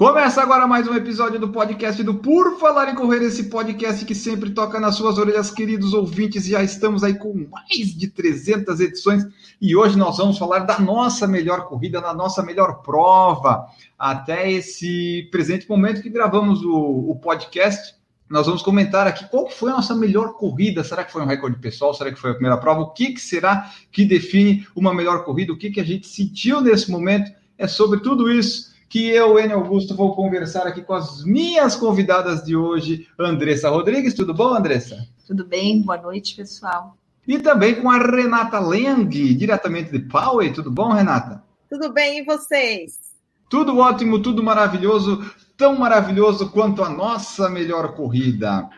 Começa agora mais um episódio do podcast do Por Falar em Correr, esse podcast que sempre toca nas suas orelhas, queridos ouvintes. Já estamos aí com mais de 300 edições e hoje nós vamos falar da nossa melhor corrida, da nossa melhor prova. Até esse presente momento que gravamos o, o podcast, nós vamos comentar aqui qual foi a nossa melhor corrida. Será que foi um recorde pessoal? Será que foi a primeira prova? O que, que será que define uma melhor corrida? O que, que a gente sentiu nesse momento? É sobre tudo isso que eu, Enio Augusto, vou conversar aqui com as minhas convidadas de hoje, Andressa Rodrigues. Tudo bom, Andressa? Tudo bem, boa noite, pessoal. E também com a Renata Leng, diretamente de Poway. Tudo bom, Renata? Tudo bem, e vocês? Tudo ótimo, tudo maravilhoso, tão maravilhoso quanto a nossa melhor corrida.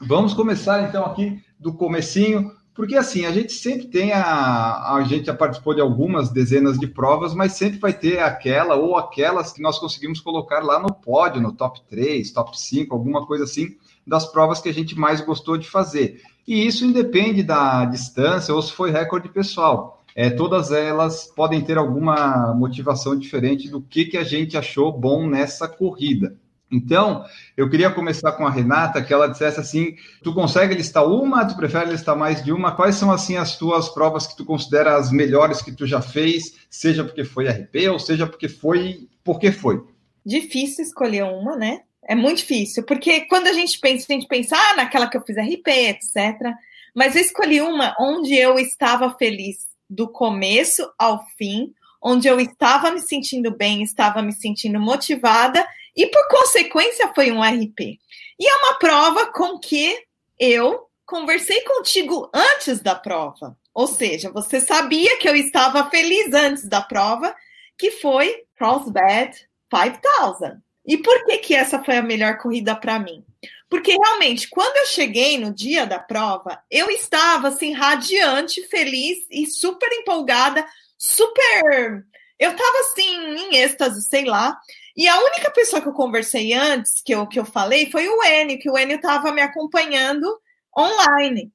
Vamos começar então aqui do comecinho, porque assim, a gente sempre tem a. A gente já participou de algumas dezenas de provas, mas sempre vai ter aquela ou aquelas que nós conseguimos colocar lá no pódio, no top 3, top 5, alguma coisa assim, das provas que a gente mais gostou de fazer. E isso independe da distância ou se foi recorde pessoal. É, todas elas podem ter alguma motivação diferente do que, que a gente achou bom nessa corrida. Então, eu queria começar com a Renata, que ela dissesse assim: tu consegue listar uma, tu prefere listar mais de uma? Quais são assim as tuas provas que tu considera as melhores que tu já fez, seja porque foi RP ou seja porque foi porque foi? Difícil escolher uma, né? É muito difícil, porque quando a gente pensa, a gente pensa ah, naquela que eu fiz RP, etc. Mas eu escolhi uma onde eu estava feliz do começo ao fim, onde eu estava me sentindo bem, estava me sentindo motivada e por consequência foi um RP. E é uma prova com que eu conversei contigo antes da prova. Ou seja, você sabia que eu estava feliz antes da prova, que foi Crossbed 5000. E por que que essa foi a melhor corrida para mim? Porque realmente, quando eu cheguei no dia da prova, eu estava assim radiante, feliz e super empolgada, super eu estava assim em êxtase, sei lá. E a única pessoa que eu conversei antes, que eu, que eu falei, foi o Enio, que o Enio estava me acompanhando online.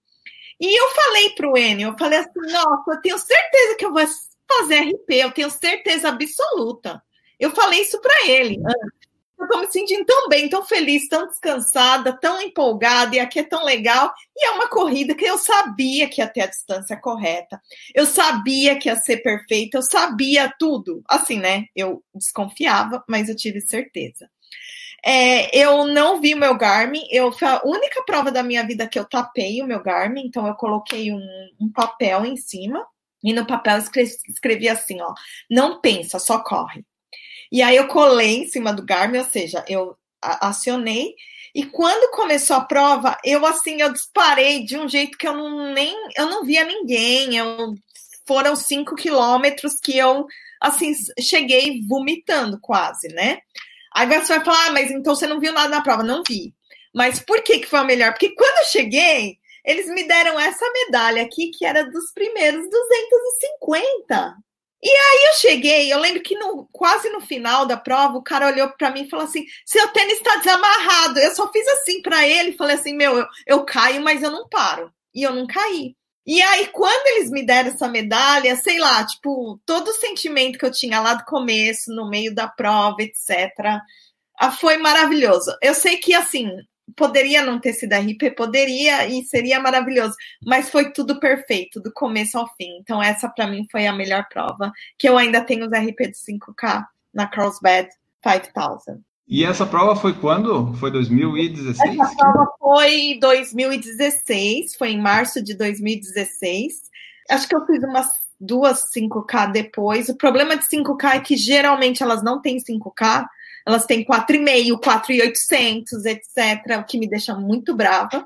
E eu falei para o Enio, eu falei assim, nossa, eu tenho certeza que eu vou fazer RP, eu tenho certeza absoluta. Eu falei isso para ele antes eu tô me sentindo tão bem, tão feliz, tão descansada, tão empolgada, e aqui é tão legal. E é uma corrida que eu sabia que ia ter a distância correta. Eu sabia que ia ser perfeita, eu sabia tudo. Assim, né? Eu desconfiava, mas eu tive certeza. É, eu não vi o meu Garmin, eu, foi a única prova da minha vida que eu tapei o meu Garmin, então eu coloquei um, um papel em cima, e no papel escrevi, escrevi assim, ó, não pensa, só corre. E aí eu colei em cima do Garmin, ou seja, eu acionei. E quando começou a prova, eu assim, eu disparei de um jeito que eu não nem eu não via ninguém. Eu, foram cinco quilômetros que eu assim cheguei vomitando quase, né? Aí você vai falar, ah, mas então você não viu nada na prova? Não vi. Mas por que, que foi a melhor? Porque quando eu cheguei, eles me deram essa medalha aqui, que era dos primeiros 250. E aí eu cheguei, eu lembro que no, quase no final da prova, o cara olhou para mim e falou assim: seu tênis está desamarrado. Eu só fiz assim para ele, falei assim: meu, eu, eu caio, mas eu não paro. E eu não caí. E aí, quando eles me deram essa medalha, sei lá, tipo, todo o sentimento que eu tinha lá do começo, no meio da prova, etc., ah, foi maravilhoso. Eu sei que, assim, poderia não ter sido RP, poderia e seria maravilhoso, mas foi tudo perfeito, do começo ao fim. Então, essa para mim foi a melhor prova, que eu ainda tenho os RP de 5K na Crossbed 5000. E essa prova foi quando? Foi 2016? Essa prova foi 2016, foi em março de 2016. Acho que eu fiz umas duas 5K depois. O problema de 5K é que geralmente elas não têm 5K, elas têm 4,5, 4,800, etc., o que me deixa muito brava.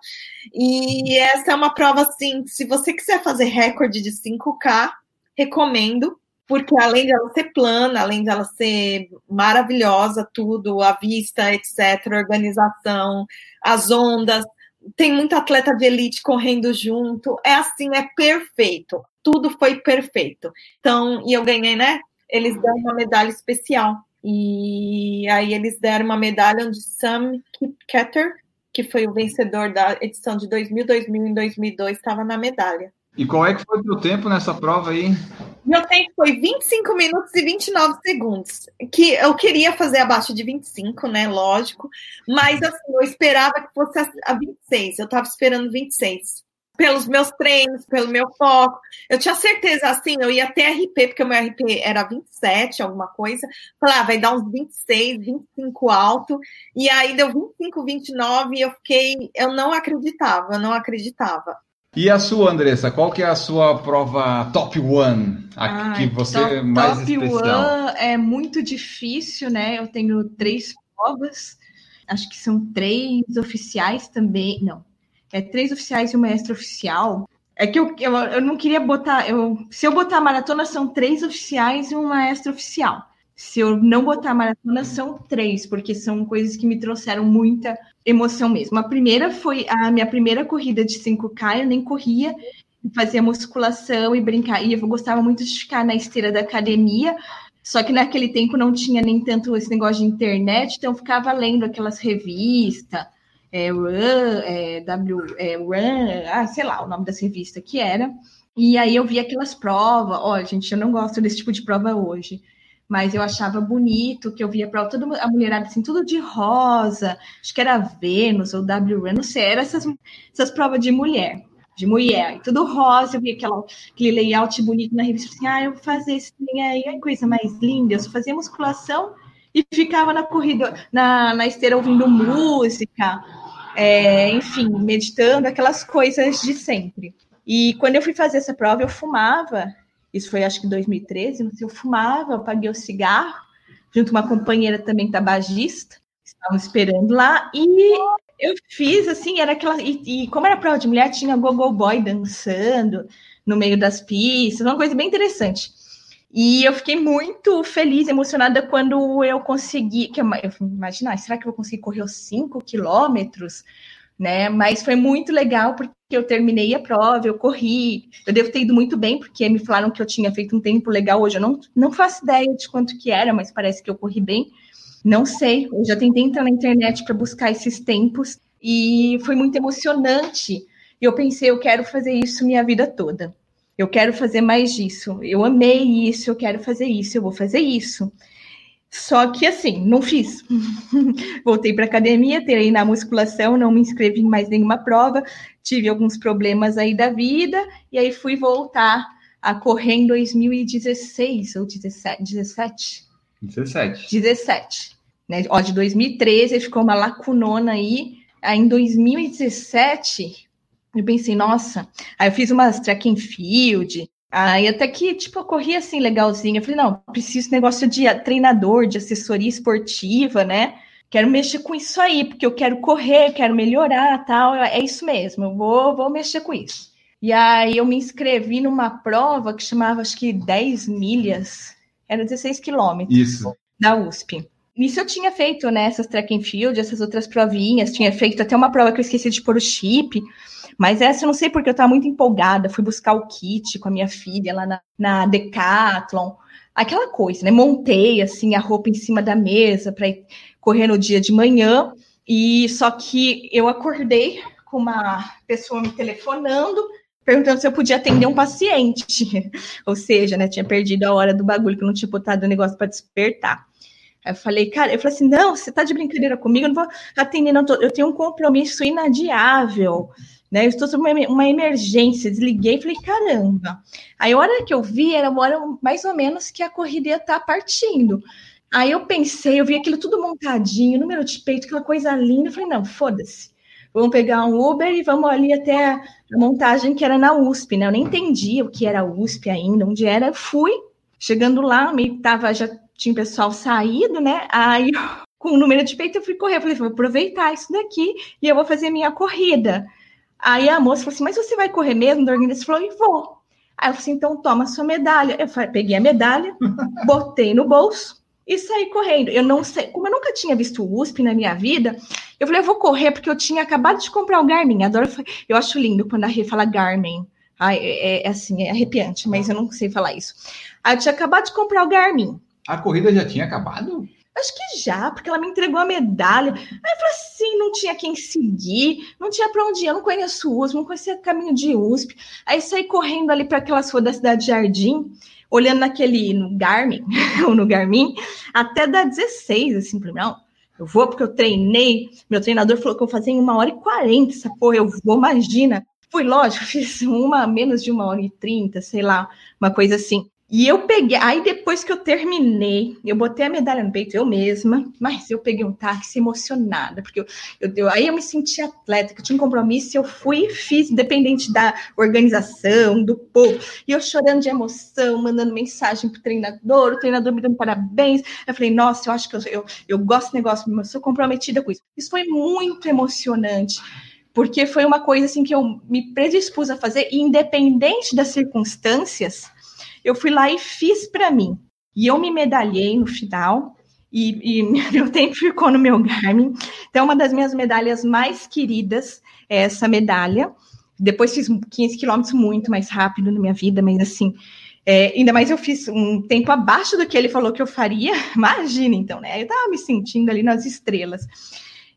E essa é uma prova, assim, se você quiser fazer recorde de 5K, recomendo, porque além de ela ser plana, além de ela ser maravilhosa, tudo, a vista, etc., organização, as ondas, tem muito atleta de elite correndo junto, é assim, é perfeito. tudo foi perfeito. Então, e eu ganhei, né? Eles deram uma medalha especial. E aí eles deram uma medalha onde Sam Ketter, que foi o vencedor da edição de 2000, 2000 e 2002, estava na medalha. E qual é que foi o teu tempo nessa prova aí? Meu tempo foi 25 minutos e 29 segundos. Que eu queria fazer abaixo de 25, né? Lógico. Mas assim, eu esperava que fosse a 26. Eu estava esperando 26 pelos meus treinos, pelo meu foco. Eu tinha certeza, assim, eu ia até RP, porque o meu RP era 27, alguma coisa. Falei, ah, vai dar uns 26, 25 alto. E aí deu 25, 29 e eu fiquei, eu não acreditava, eu não acreditava. E a sua, Andressa, qual que é a sua prova top one? A que você top, mais top especial? Top one é muito difícil, né? Eu tenho três provas, acho que são três oficiais também, não, é, três oficiais e uma extra oficial. É que eu, eu, eu não queria botar. Eu, se eu botar maratona, são três oficiais e uma extra oficial. Se eu não botar maratona, são três, porque são coisas que me trouxeram muita emoção mesmo. A primeira foi a minha primeira corrida de 5K, eu nem corria, fazia musculação e brincar. E eu gostava muito de ficar na esteira da academia, só que naquele tempo não tinha nem tanto esse negócio de internet, então eu ficava lendo aquelas revistas é, Run, é, W, é, Run, ah, sei lá o nome dessa revista que era. E aí eu vi aquelas provas. Ó, gente, eu não gosto desse tipo de prova hoje. Mas eu achava bonito que eu via prova, toda a mulherada assim, tudo de rosa, acho que era Vênus ou W, não sei, era essas, essas provas de mulher, de mulher, e tudo rosa, eu via aquela, aquele layout bonito na revista, assim, ah, eu vou fazer esse trem aí, coisa mais linda, eu só fazia musculação e ficava na corrida, na, na esteira ouvindo música, é, enfim, meditando, aquelas coisas de sempre. E quando eu fui fazer essa prova, eu fumava, isso foi acho que 2013, não sei, eu fumava, eu paguei o cigarro, junto com uma companheira também tabagista, estavam esperando lá, e eu fiz assim, era aquela. E, e como era prova de mulher, tinha Gogo Boy dançando no meio das pistas, uma coisa bem interessante. E eu fiquei muito feliz, emocionada quando eu consegui. Que eu, imaginar, será que eu vou conseguir correr os 5 quilômetros? Né? Mas foi muito legal porque eu terminei a prova, eu corri. Eu devo ter ido muito bem, porque me falaram que eu tinha feito um tempo legal hoje. Eu não, não faço ideia de quanto que era, mas parece que eu corri bem. Não sei. Eu já tentei entrar na internet para buscar esses tempos e foi muito emocionante. E eu pensei, eu quero fazer isso minha vida toda eu quero fazer mais disso, eu amei isso, eu quero fazer isso, eu vou fazer isso. Só que assim, não fiz. Voltei para academia, terei na musculação, não me inscrevi em mais nenhuma prova, tive alguns problemas aí da vida, e aí fui voltar a correr em 2016 ou 17? 17. 17. 17. Né? Ó, de 2013 ficou uma lacunona aí. Aí em 2017 eu pensei, nossa, aí eu fiz umas track and field, aí até que, tipo, eu corri assim legalzinho. Eu falei, não, preciso de negócio de treinador, de assessoria esportiva, né? Quero mexer com isso aí, porque eu quero correr, quero melhorar, tal. É isso mesmo, eu vou, vou mexer com isso. E aí eu me inscrevi numa prova que chamava, acho que 10 milhas, era 16 quilômetros. Isso. Da USP. Isso eu tinha feito, né? Essas track and field, essas outras provinhas, tinha feito até uma prova que eu esqueci de pôr o chip. Mas essa eu não sei porque eu estava muito empolgada, fui buscar o kit com a minha filha lá na, na Decathlon, aquela coisa, né? Montei assim a roupa em cima da mesa para correr no dia de manhã. E só que eu acordei com uma pessoa me telefonando, perguntando se eu podia atender um paciente. Ou seja, né, tinha perdido a hora do bagulho, que eu não tinha botado o negócio para despertar. Aí eu falei, cara, eu falei assim: não, você tá de brincadeira comigo, eu não vou atender, não, eu tenho um compromisso inadiável né? Eu estou sob uma, uma emergência, desliguei e falei, caramba. Aí a hora que eu vi, era uma hora mais ou menos que a corrida tá partindo. Aí eu pensei, eu vi aquilo tudo montadinho, número de peito, aquela coisa linda. Eu falei, não, foda-se. Vamos pegar um Uber e vamos ali até a montagem que era na USP, né? Eu nem entendia o que era USP ainda, onde era. Fui, chegando lá, meio tava, já tinha o pessoal saído, né? Aí, com o número de peito, eu fui correr. Eu falei, vou aproveitar isso daqui e eu vou fazer minha corrida. Aí a moça falou assim: Mas você vai correr mesmo? Da organização falou: E vou. Aí eu falei assim: Então toma sua medalha. Eu peguei a medalha, botei no bolso e saí correndo. Eu não sei, como eu nunca tinha visto o USP na minha vida, eu falei: Eu vou correr porque eu tinha acabado de comprar o Garmin. Adoro, eu acho lindo quando a Rê fala Garmin. Ai, é, é assim, é arrepiante, mas eu não sei falar isso. Aí eu tinha acabado de comprar o Garmin. A corrida já tinha acabado? Acho que já, porque ela me entregou a medalha. Aí eu falei assim, não tinha quem seguir, não tinha para onde ir, eu não conheço USP, não conhecia caminho de USP. Aí saí correndo ali para aquelas ruas da cidade de Jardim, olhando naquele, no Garmin, ou no Garmin, até dar 16, assim, para não, eu vou porque eu treinei, meu treinador falou que eu fazia em uma hora e quarenta, essa porra, eu vou, imagina. Fui, lógico, fiz uma menos de uma hora e trinta, sei lá, uma coisa assim. E eu peguei, aí depois que eu terminei, eu botei a medalha no peito, eu mesma, mas eu peguei um táxi emocionada, porque eu, eu, aí eu me senti atleta, que eu tinha um compromisso, eu fui e fiz, independente da organização, do povo, e eu chorando de emoção, mandando mensagem pro treinador, o treinador me dando parabéns, eu falei, nossa, eu acho que eu, eu, eu gosto do negócio, eu sou comprometida com isso. Isso foi muito emocionante, porque foi uma coisa assim que eu me predispus a fazer, independente das circunstâncias, eu fui lá e fiz para mim. E eu me medalhei no final, e, e, meu tempo ficou no meu Garmin. Então, uma das minhas medalhas mais queridas é essa medalha. Depois fiz 15 quilômetros muito mais rápido na minha vida, mas assim, é, ainda mais eu fiz um tempo abaixo do que ele falou que eu faria. Imagina, então, né? Eu tava me sentindo ali nas estrelas.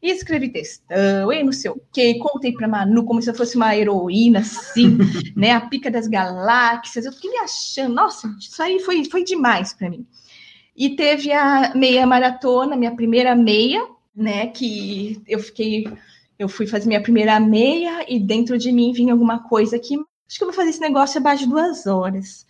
E escrevi textão, e não sei o quê, contei para Manu como se eu fosse uma heroína, assim, né? A pica das galáxias. Eu fiquei me achando, nossa, isso aí foi, foi demais para mim. E teve a meia maratona, minha primeira meia, né? Que eu fiquei, eu fui fazer minha primeira meia e dentro de mim vinha alguma coisa que acho que eu vou fazer esse negócio abaixo de duas horas.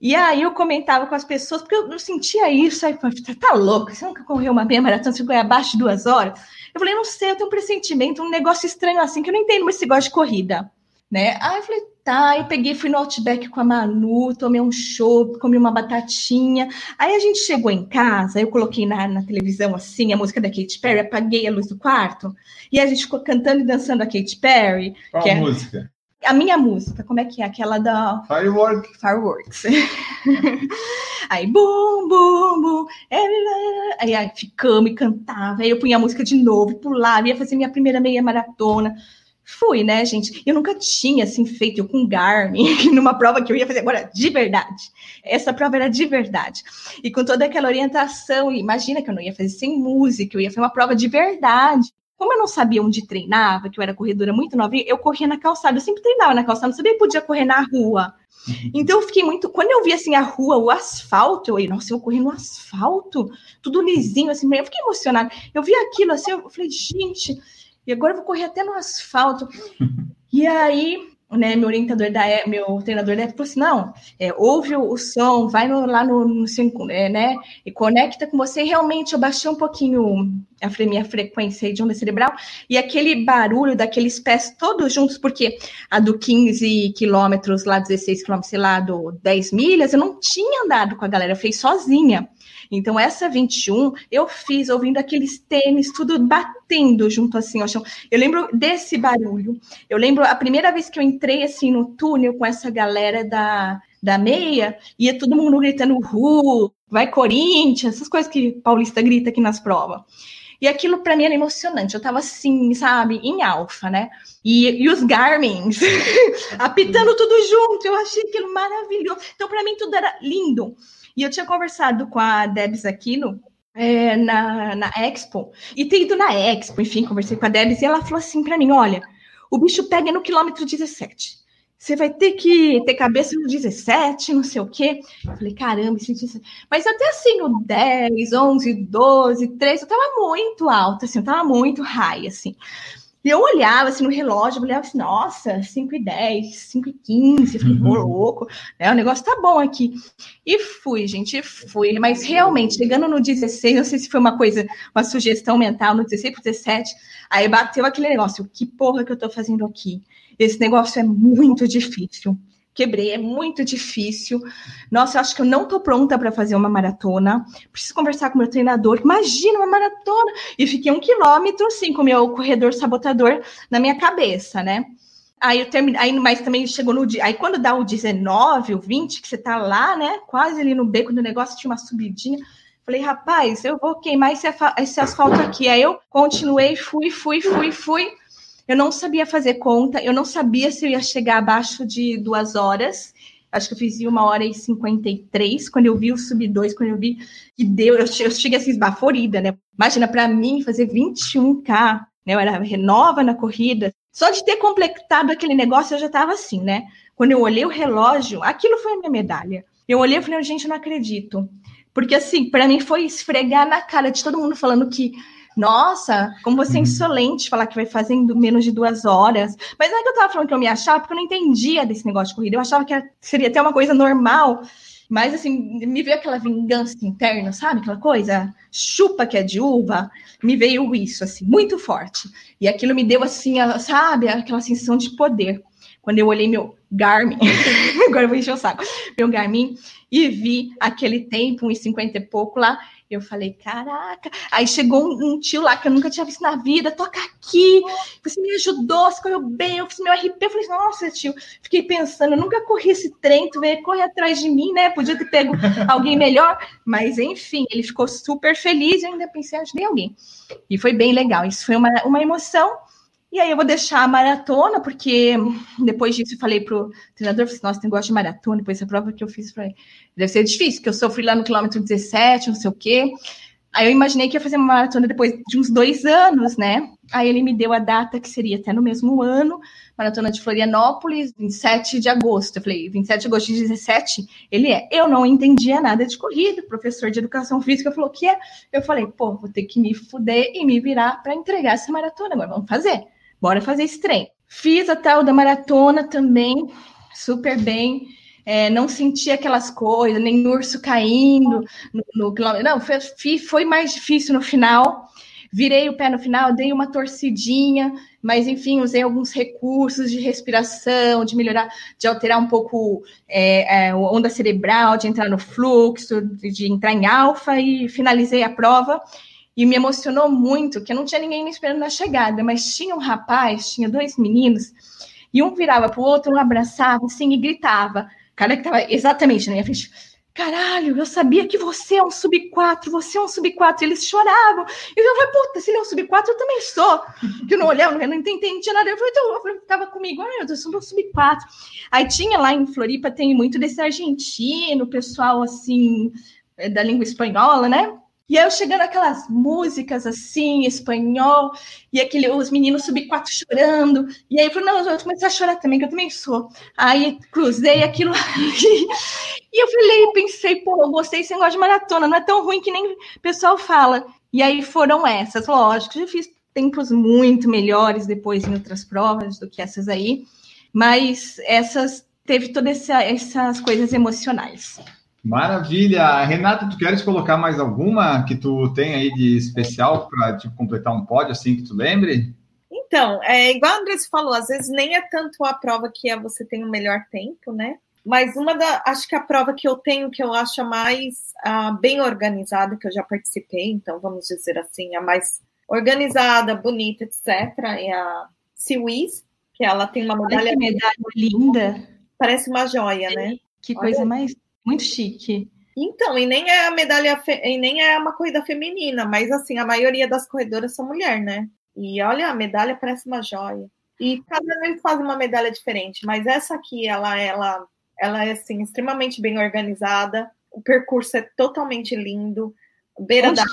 E aí eu comentava com as pessoas, porque eu, sentia isso, aí tá louco, você nunca correu uma meia maratona, você ficou abaixo de duas horas? Eu falei, não sei, eu tenho um pressentimento, um negócio estranho assim, que eu não entendo mais esse negócio de corrida, né? Aí eu falei, tá, eu peguei, fui no Outback com a Manu, tomei um show, comi uma batatinha. Aí a gente chegou em casa, eu coloquei na, na televisão assim, a música da Katy Perry, apaguei a luz do quarto, e a gente ficou cantando e dançando a Katy Perry. Qual é, música? A minha música, como é que é? Aquela da. Firework. Fireworks. aí, bum, bum, bum. Aí, aí ficamos e cantava. Aí eu punha a música de novo, pulava, ia fazer minha primeira meia maratona. Fui, né, gente? Eu nunca tinha, assim, feito eu com Garmin, numa prova que eu ia fazer agora de verdade. Essa prova era de verdade. E com toda aquela orientação, imagina que eu não ia fazer sem música, eu ia fazer uma prova de verdade. Como eu não sabia onde treinava, que eu era corredora muito novinha, eu corria na calçada. Eu sempre treinava na calçada, não sabia que podia correr na rua. Uhum. Então eu fiquei muito. Quando eu vi assim a rua, o asfalto, eu, nossa, eu corri no asfalto, tudo lisinho, assim, eu fiquei emocionada. Eu vi aquilo assim, eu falei, gente, e agora eu vou correr até no asfalto. E aí né, meu orientador da meu treinador da época falou assim: não, é, ouve o, o, som, vai no, lá no, no é, né, e conecta com você. E realmente eu baixei um pouquinho a frequência de onda cerebral e aquele barulho daqueles pés todos juntos, porque a do 15 quilômetros, lá 16 quilômetros, sei lá, do 10 milhas, eu não tinha andado com a galera, eu fiz sozinha. Então, essa 21 eu fiz ouvindo aqueles tênis, tudo batendo junto assim ao chão. Eu lembro desse barulho. Eu lembro a primeira vez que eu entrei assim no túnel com essa galera da, da meia, ia todo mundo gritando Ru, vai Corinthians, essas coisas que paulista grita aqui nas provas. E aquilo para mim era emocionante. Eu tava assim, sabe, em alfa, né? E, e os Garmins apitando tudo junto. Eu achei aquilo maravilhoso. Então, para mim, tudo era lindo. E eu tinha conversado com a Debs Aquino é, na, na Expo, e ter ido na Expo, enfim, conversei com a Debs, e ela falou assim para mim: olha, o bicho pega no quilômetro 17. Você vai ter que ter cabeça no 17, não sei o quê. Eu falei, caramba, isso, mas até assim, no 10, 11, 12, 13, eu tava muito alta, assim, eu tava muito high, assim. E eu olhava assim no relógio, olhava assim, nossa, 5 e 10, 5 e 15, falei, uhum. louco, né? O negócio tá bom aqui. E fui, gente, fui. Mas realmente, chegando no 16, não sei se foi uma coisa, uma sugestão mental, no 16 para 17, aí bateu aquele negócio, que porra que eu tô fazendo aqui? Esse negócio é muito difícil quebrei, é muito difícil. Nossa, eu acho que eu não estou pronta para fazer uma maratona. Preciso conversar com meu treinador. Imagina uma maratona! E fiquei um quilômetro, assim, com o meu corredor sabotador na minha cabeça, né? Aí eu terminei, aí, mas também chegou no dia. Aí quando dá o 19, o 20, que você tá lá, né? Quase ali no beco do negócio, tinha uma subidinha. Falei, rapaz, eu vou queimar esse, esse asfalto aqui. Aí eu continuei, fui, fui, fui, fui. Eu não sabia fazer conta, eu não sabia se eu ia chegar abaixo de duas horas. Acho que eu fiz uma hora e 53, quando eu vi o sub 2, quando eu vi que deu, eu, eu cheguei assim, esbaforida, né? Imagina, para mim, fazer 21K, né? Eu era renova na corrida. Só de ter completado aquele negócio, eu já estava assim, né? Quando eu olhei o relógio, aquilo foi a minha medalha. Eu olhei e falei, gente, eu não acredito. Porque, assim, para mim foi esfregar na cara de todo mundo falando que, nossa, como você é uhum. insolente falar que vai fazendo menos de duas horas. Mas não é que eu tava falando que eu me achava, porque eu não entendia desse negócio de corrida. Eu achava que seria até uma coisa normal. Mas, assim, me veio aquela vingança interna, sabe? Aquela coisa, chupa que é de uva. Me veio isso, assim, muito forte. E aquilo me deu, assim, a, sabe? Aquela sensação de poder. Quando eu olhei meu Garmin, agora eu vou encher o saco, meu Garmin, e vi aquele tempo, uns 50 e pouco lá, eu falei, caraca. Aí chegou um, um, tio lá que eu nunca tinha visto na vida, toca aqui. Você me ajudou, você correu bem, eu fiz meu RP. Eu falei, nossa, tio, fiquei pensando, eu nunca corri esse trem, tu veio correr atrás de mim, né? Podia ter pego alguém melhor. Mas enfim, ele ficou super feliz eu ainda pensei, ajudei alguém. E foi bem legal. Isso foi uma, uma emoção. E aí eu vou deixar a maratona, porque depois disso eu falei pro treinador, falei, nossa, tem gosto de maratona, depois essa prova que eu fiz, falei, deve ser difícil, porque eu sofri lá no quilômetro 17, não sei o quê. Aí eu imaginei que ia fazer uma maratona depois de uns dois anos, né? Aí ele me deu a data que seria até no mesmo ano, maratona de Florianópolis, 27 de agosto. Eu falei, 27 de agosto de 17? Ele é. Eu não entendia nada de corrida, o professor de educação física falou que é. Eu falei, pô, vou ter que me fuder e me virar para entregar essa maratona, agora vamos fazer bora fazer esse trem. Fiz a tal da maratona também, super bem. É, não senti aquelas coisas, nem urso caindo no, quilômetro. Não, foi, foi mais difícil no final. Virei o pé no final, dei uma torcidinha, mas enfim, usei alguns recursos de respiração, de melhorar, de alterar um pouco é, é, a onda cerebral, de entrar no fluxo, de, de entrar em alfa e finalizei a prova. E me emocionou muito, que não tinha ninguém me esperando na chegada, mas tinha um rapaz, tinha dois meninos, e um virava para o outro, um abraçava assim e gritava. Cara que estava exatamente na minha frente. Caralho, eu sabia que você é um sub-4, você é um sub-4. Eles choravam. E eu falei, puta, se ele é um sub-4, eu também sou. Que eu não olhava, eu não não tinha nada. Eu falei, então, eu falei, tava comigo, ah, eu sou um sub-4. Aí tinha lá em Floripa, tem muito desse argentino, pessoal assim, da língua espanhola, né? E aí eu chegando aquelas músicas assim, espanhol, e aquele, os meninos sub quatro chorando. E aí eu falei, não, eu comecei a chorar também, que eu também sou. Aí cruzei aquilo ali. E eu falei, pensei, pô, eu gostei sem gosto de maratona, não é tão ruim que nem o pessoal fala. E aí foram essas, lógico, já fiz tempos muito melhores depois em outras provas do que essas aí, mas essas teve todas essas coisas emocionais. Maravilha! Renata, tu queres colocar mais alguma que tu tem aí de especial para tipo, completar um pódio assim que tu lembre? Então, é igual a Andressa falou, às vezes nem é tanto a prova que é você tem o melhor tempo, né? Mas uma da, acho que a prova que eu tenho que eu acho a mais uh, bem organizada que eu já participei, então vamos dizer assim, a mais organizada, bonita, etc. É a Siwis, que ela tem uma medalha, que medalha linda, parece uma joia, né? Que coisa Olha. mais muito chique. Então, e nem é a medalha, e nem é uma corrida feminina, mas assim, a maioria das corredoras são mulher, né? E olha, a medalha parece uma joia. E cada vez faz uma medalha diferente, mas essa aqui, ela, ela, ela é assim, extremamente bem organizada. O percurso é totalmente lindo. Beira Onde da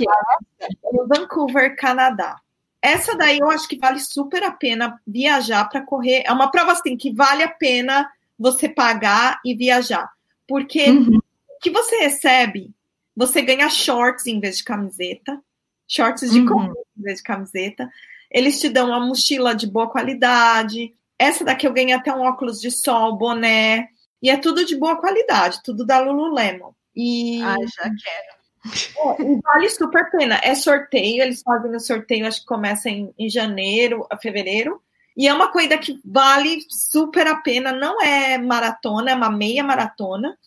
é? no Vancouver, Canadá. Essa daí eu acho que vale super a pena viajar para correr. É uma prova assim que vale a pena você pagar e viajar. Porque uhum. o que você recebe, você ganha shorts em vez de camiseta, shorts de uhum. em vez de camiseta. Eles te dão uma mochila de boa qualidade. Essa daqui eu ganhei até um óculos de sol, boné. E é tudo de boa qualidade, tudo da Lululemon. E... Ah, já quero. É, vale super a pena. É sorteio, eles fazem o sorteio, acho que começa em, em janeiro, a fevereiro. E é uma corrida que vale super a pena, não é maratona, é uma meia maratona.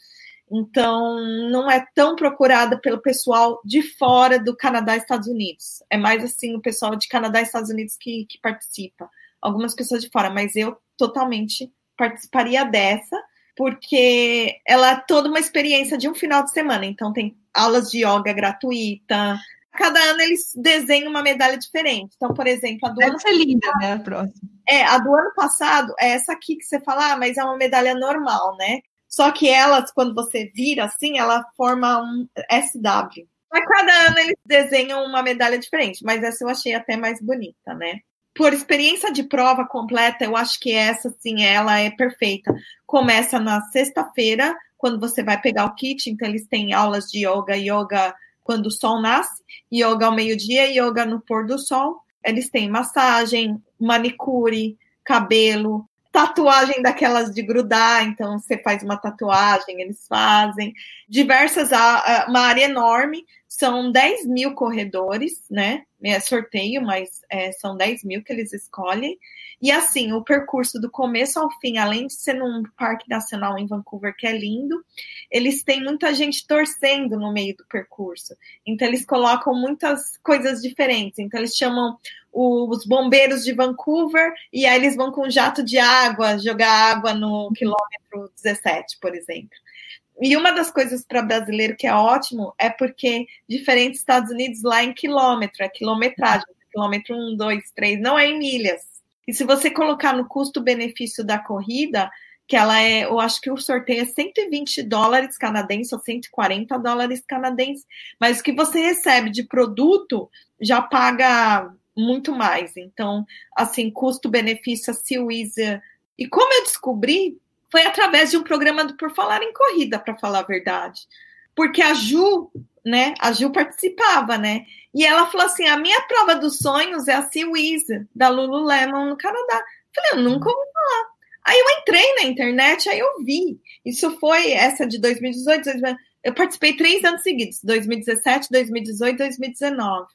Então, não é tão procurada pelo pessoal de fora do Canadá e Estados Unidos. É mais assim o pessoal de Canadá e Estados Unidos que, que participa. Algumas pessoas de fora, mas eu totalmente participaria dessa, porque ela é toda uma experiência de um final de semana. Então, tem aulas de yoga gratuita, Cada ano eles desenham uma medalha diferente. Então, por exemplo, a do Deve ano ser linda, né? A próxima. É, a do ano passado é essa aqui que você fala, ah, mas é uma medalha normal, né? Só que elas, quando você vira assim, ela forma um SW. Mas cada ano eles desenham uma medalha diferente, mas essa eu achei até mais bonita, né? Por experiência de prova completa, eu acho que essa, sim, ela é perfeita. Começa na sexta-feira, quando você vai pegar o kit, então eles têm aulas de yoga, yoga quando o sol nasce, yoga ao meio-dia, yoga no pôr do sol. Eles têm massagem, manicure, cabelo, tatuagem daquelas de grudar, então você faz uma tatuagem, eles fazem. Diversas, uma área enorme, são 10 mil corredores, né? É sorteio, mas é, são 10 mil que eles escolhem. E assim, o percurso do começo ao fim, além de ser num parque nacional em Vancouver, que é lindo, eles têm muita gente torcendo no meio do percurso. Então, eles colocam muitas coisas diferentes. Então, eles chamam os bombeiros de Vancouver e aí eles vão com um jato de água jogar água no quilômetro 17, por exemplo. E uma das coisas para brasileiro que é ótimo é porque, diferente dos Estados Unidos, lá em quilômetro, é quilometragem, quilômetro 1, 2, 3, não é em milhas. E se você colocar no custo-benefício da corrida, que ela é, eu acho que o sorteio é 120 dólares canadenses ou 140 dólares canadenses, mas o que você recebe de produto já paga muito mais. Então, assim, custo-benefício, a Seawiz. E como eu descobri, foi através de um programa do Por Falar em Corrida, para falar a verdade. Porque a Ju, né, a Ju participava, né? E ela falou assim: a minha prova dos sonhos é a Seawiz, da Lululemon no Canadá. Falei, eu nunca ouvi falar. Aí eu entrei na internet, aí eu vi. Isso foi essa de 2018, 2019. eu participei três anos seguidos, 2017, 2018, 2019.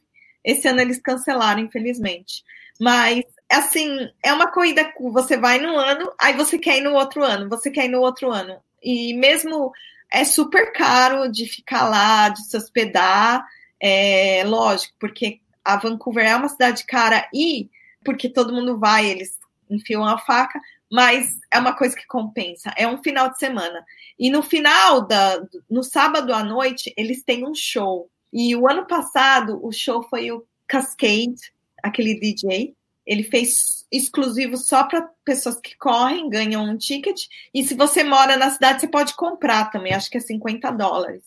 Esse ano eles cancelaram, infelizmente. Mas assim, é uma corrida você vai no ano, aí você quer ir no outro ano, você quer ir no outro ano. E mesmo é super caro de ficar lá, de se hospedar, é lógico, porque a Vancouver é uma cidade cara e porque todo mundo vai, eles enfiam a faca, mas é uma coisa que compensa. É um final de semana. E no final da no sábado à noite, eles têm um show. E o ano passado o show foi o Cascade, aquele DJ, ele fez exclusivo só para pessoas que correm, ganham um ticket. E se você mora na cidade, você pode comprar também, acho que é 50 dólares.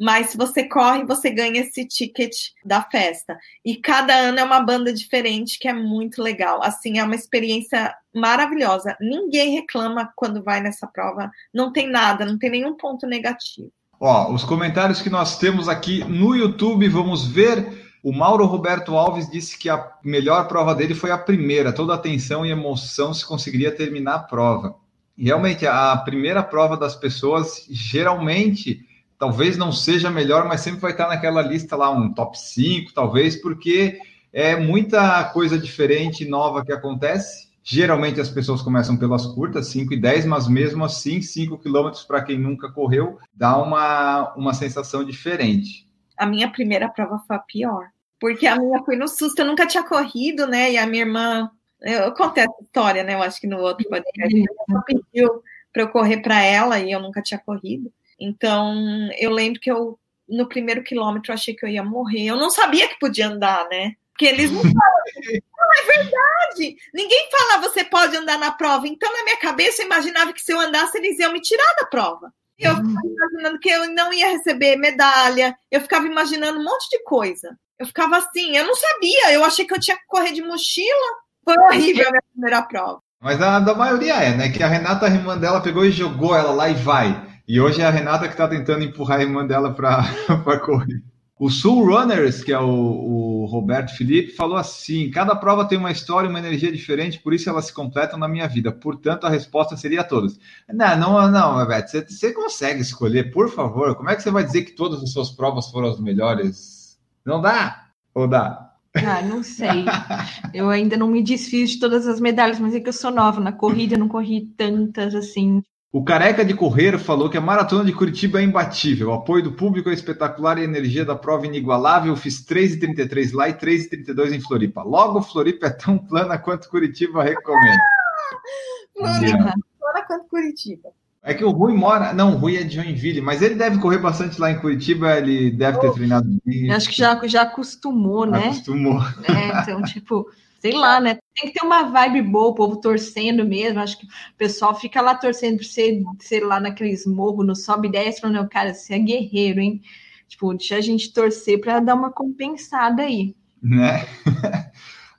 Mas se você corre, você ganha esse ticket da festa. E cada ano é uma banda diferente, que é muito legal. Assim, é uma experiência maravilhosa. Ninguém reclama quando vai nessa prova. Não tem nada, não tem nenhum ponto negativo. Ó, os comentários que nós temos aqui no YouTube, vamos ver o Mauro Roberto Alves disse que a melhor prova dele foi a primeira, toda a tensão e emoção se conseguiria terminar a prova. Realmente, a primeira prova das pessoas, geralmente, talvez não seja melhor, mas sempre vai estar naquela lista lá, um top 5, talvez, porque é muita coisa diferente e nova que acontece. Geralmente as pessoas começam pelas curtas, 5 e 10, mas mesmo assim, 5 quilômetros para quem nunca correu, dá uma, uma sensação diferente a minha primeira prova foi a pior. Porque a minha foi no susto, eu nunca tinha corrido, né? E a minha irmã, eu contei essa história, né? Eu acho que no outro podcast, ela pediu para eu correr para ela e eu nunca tinha corrido. Então, eu lembro que eu, no primeiro quilômetro, eu achei que eu ia morrer. Eu não sabia que podia andar, né? Porque eles não falam. não, é verdade! Ninguém fala você pode andar na prova. Então, na minha cabeça, eu imaginava que se eu andasse, eles iam me tirar da prova. Eu ficava imaginando que eu não ia receber medalha, eu ficava imaginando um monte de coisa. Eu ficava assim, eu não sabia, eu achei que eu tinha que correr de mochila. Foi horrível a minha primeira prova. Mas a da maioria é, né? Que a Renata, a irmã dela, pegou e jogou ela lá e vai. E hoje é a Renata que está tentando empurrar a irmã dela para correr. O Sul Runners, que é o, o, Roberto Felipe, falou assim: cada prova tem uma história e uma energia diferente, por isso elas se completam na minha vida. Portanto, a resposta seria todas. Não, não, não, Roberto, você, você consegue escolher, por favor. Como é que você vai dizer que todas as suas provas foram as melhores? Não dá? Ou dá? Ah, não sei. Eu ainda não me desfiz de todas as medalhas, mas é que eu sou nova na corrida, eu não corri tantas assim. O Careca de Correio falou que a maratona de Curitiba é imbatível. O apoio do público é espetacular e a energia da prova inigualável. Fiz 3,33 lá e 3,32 em Floripa. Logo, Floripa é tão plana quanto Curitiba recomendo. Floripa, plana quanto Curitiba. É que o Rui mora. Não, o Rui é de Joinville, mas ele deve correr bastante lá em Curitiba, ele deve ter treinado bem. Acho que já, já acostumou, né? Acostumou. É, então, tipo, sei lá, né? Tem que ter uma vibe boa, o povo torcendo mesmo. Acho que o pessoal fica lá torcendo por ser, sei lá, naqueles morros, no sobe e desce, falando, cara, você é guerreiro, hein? Tipo, deixa a gente torcer para dar uma compensada aí. Né?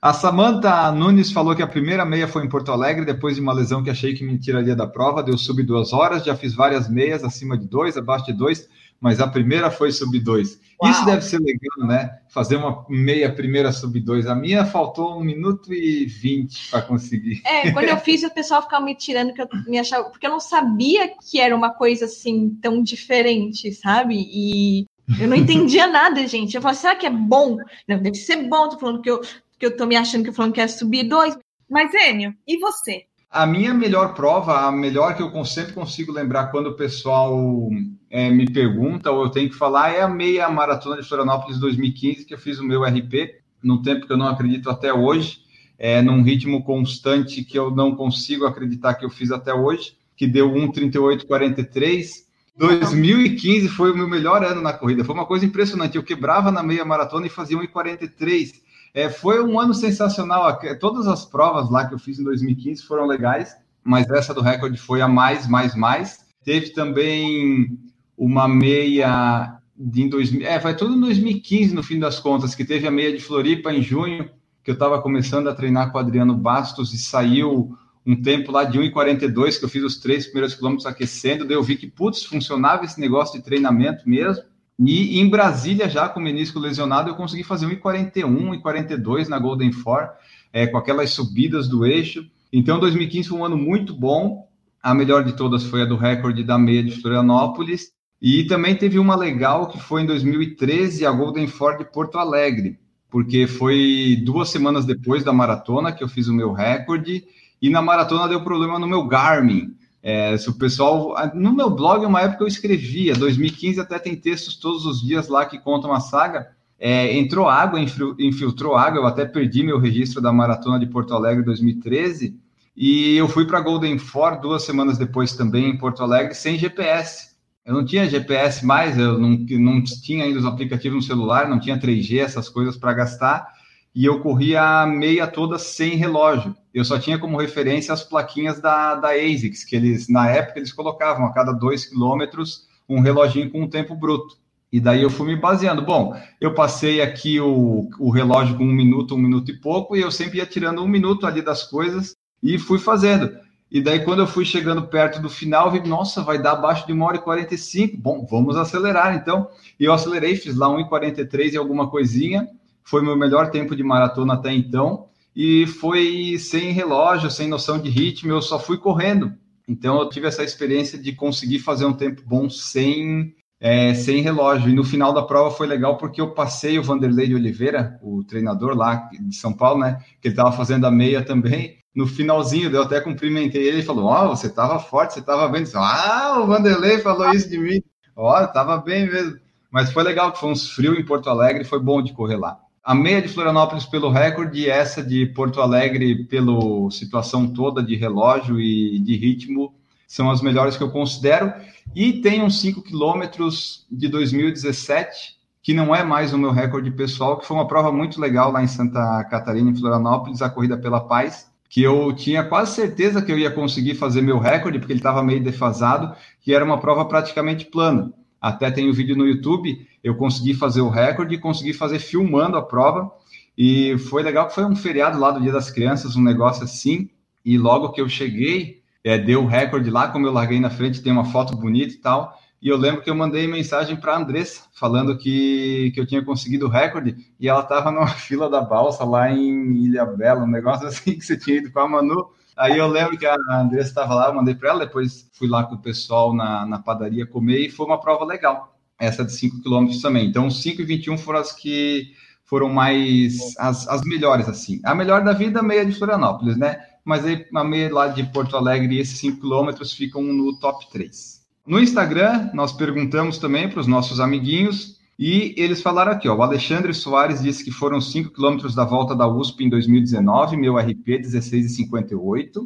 A Samanta Nunes falou que a primeira meia foi em Porto Alegre, depois de uma lesão que achei que me tiraria da prova, deu sub duas horas, já fiz várias meias acima de dois, abaixo de dois, mas a primeira foi sub dois. Isso deve ser legal, né? Fazer uma meia primeira sub dois. A minha faltou um minuto e vinte para conseguir. É, quando eu fiz, o pessoal ficava me tirando que eu me achava, porque eu não sabia que era uma coisa assim tão diferente, sabe? E eu não entendia nada, gente. Eu falei, será que é bom? Não, deve ser bom. Tô falando que eu que eu tô me achando que falando que é subir dois. Mas, Enio, e você? A minha melhor prova, a melhor que eu sempre consigo lembrar quando o pessoal é, me pergunta ou eu tenho que falar, é a meia maratona de Florianópolis 2015, que eu fiz o meu RP, num tempo que eu não acredito até hoje, é, num ritmo constante que eu não consigo acreditar que eu fiz até hoje, que deu 1,38,43. 2015 foi o meu melhor ano na corrida, foi uma coisa impressionante. Eu quebrava na meia maratona e fazia 1,43. É, foi um ano sensacional. Todas as provas lá que eu fiz em 2015 foram legais, mas essa do recorde foi a mais, mais, mais. Teve também uma meia de em 2000, é, foi tudo em 2015 no fim das contas, que teve a meia de Floripa em junho, que eu estava começando a treinar com o Adriano Bastos e saiu um tempo lá de 1,42, que eu fiz os três primeiros quilômetros aquecendo, daí eu vi que, putz, funcionava esse negócio de treinamento mesmo. E em Brasília, já com o menisco lesionado, eu consegui fazer 1,41, 1,42 na Golden Four, é, com aquelas subidas do eixo. Então, 2015 foi um ano muito bom. A melhor de todas foi a do recorde da meia de Florianópolis. E também teve uma legal que foi em 2013, a Golden Four de Porto Alegre, porque foi duas semanas depois da maratona que eu fiz o meu recorde. E na maratona deu problema no meu Garmin. É, se o pessoal. No meu blog, uma época eu escrevia, 2015 até tem textos todos os dias lá que contam a saga. É, entrou água, infiltrou água, eu até perdi meu registro da maratona de Porto Alegre 2013. E eu fui para Golden Four duas semanas depois também em Porto Alegre sem GPS. Eu não tinha GPS mais, eu não, não tinha ainda os aplicativos no celular, não tinha 3G, essas coisas para gastar e eu corria a meia toda sem relógio. Eu só tinha como referência as plaquinhas da, da ASICS, que eles, na época, eles colocavam a cada dois quilômetros um reloginho com um tempo bruto. E daí eu fui me baseando. Bom, eu passei aqui o, o relógio com um minuto, um minuto e pouco, e eu sempre ia tirando um minuto ali das coisas e fui fazendo. E daí, quando eu fui chegando perto do final, eu vi, nossa, vai dar abaixo de 1 hora e 45. Bom, vamos acelerar, então. E eu acelerei, fiz lá 1,43 e alguma coisinha foi meu melhor tempo de maratona até então, e foi sem relógio, sem noção de ritmo, eu só fui correndo. Então eu tive essa experiência de conseguir fazer um tempo bom sem é, sem relógio. E no final da prova foi legal porque eu passei o Vanderlei de Oliveira, o treinador lá de São Paulo, né? Que ele estava fazendo a meia também. No finalzinho, eu até cumprimentei ele e falou: Ó, oh, você estava forte, você estava bem. Ah, o Vanderlei falou isso de mim. Ó, oh, estava bem mesmo. Mas foi legal que foi uns frio em Porto Alegre, foi bom de correr lá. A meia de Florianópolis pelo recorde e essa de Porto Alegre pela situação toda de relógio e de ritmo são as melhores que eu considero. E tem uns 5 quilômetros de 2017, que não é mais o meu recorde pessoal, que foi uma prova muito legal lá em Santa Catarina, em Florianópolis, a Corrida pela Paz, que eu tinha quase certeza que eu ia conseguir fazer meu recorde, porque ele estava meio defasado, que era uma prova praticamente plana. Até tem o um vídeo no YouTube, eu consegui fazer o recorde consegui fazer filmando a prova. E foi legal que foi um feriado lá do Dia das Crianças, um negócio assim. E logo que eu cheguei, é, deu o recorde lá, como eu larguei na frente, tem uma foto bonita e tal. E eu lembro que eu mandei mensagem para a Andressa, falando que, que eu tinha conseguido o recorde, e ela estava numa fila da balsa lá em Ilha Bela, um negócio assim que você tinha ido com a Manu. Aí eu lembro que a Andressa estava lá, eu mandei para ela, depois fui lá com o pessoal na, na padaria comer e foi uma prova legal, essa de 5 quilômetros também. Então, 5 e 21 foram as que foram mais as, as melhores, assim. A melhor da vida, meia de Florianópolis, né? Mas aí, a meia lá de Porto Alegre esses 5 quilômetros ficam no top 3. No Instagram, nós perguntamos também para os nossos amiguinhos e eles falaram aqui, ó, o Alexandre Soares disse que foram 5 quilômetros da volta da USP em 2019, meu RP 16,58.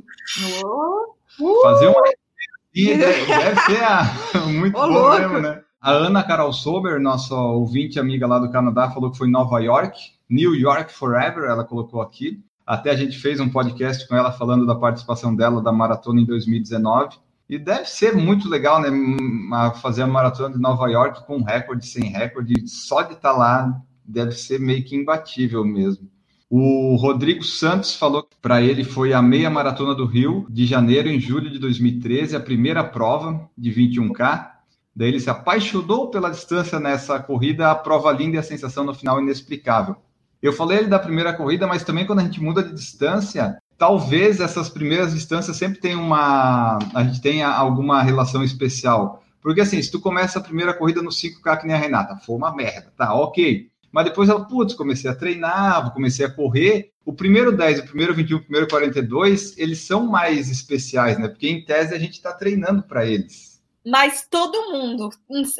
Uh! Fazer uma Sim, deve, deve ser a, muito Ô, bom louco. mesmo, né? A Ana Carol Sober, nossa ouvinte amiga lá do Canadá, falou que foi em Nova York, New York Forever, ela colocou aqui. Até a gente fez um podcast com ela falando da participação dela da maratona em 2019. E deve ser muito legal, né? Fazer a maratona de Nova York com recorde, sem recorde, só de estar lá deve ser meio que imbatível mesmo. O Rodrigo Santos falou que para ele foi a meia maratona do Rio de janeiro em julho de 2013, a primeira prova de 21K. Daí ele se apaixonou pela distância nessa corrida, a prova linda e a sensação no final inexplicável. Eu falei da primeira corrida, mas também quando a gente muda de distância, talvez essas primeiras distâncias sempre tenham uma. A gente tenha alguma relação especial. Porque assim, se tu começa a primeira corrida no 5K que nem a Renata, foi uma merda, tá, ok. Mas depois ela, putz, comecei a treinar, comecei a correr. O primeiro 10, o primeiro 21, o primeiro 42, eles são mais especiais, né? Porque em tese a gente está treinando para eles. Mas todo mundo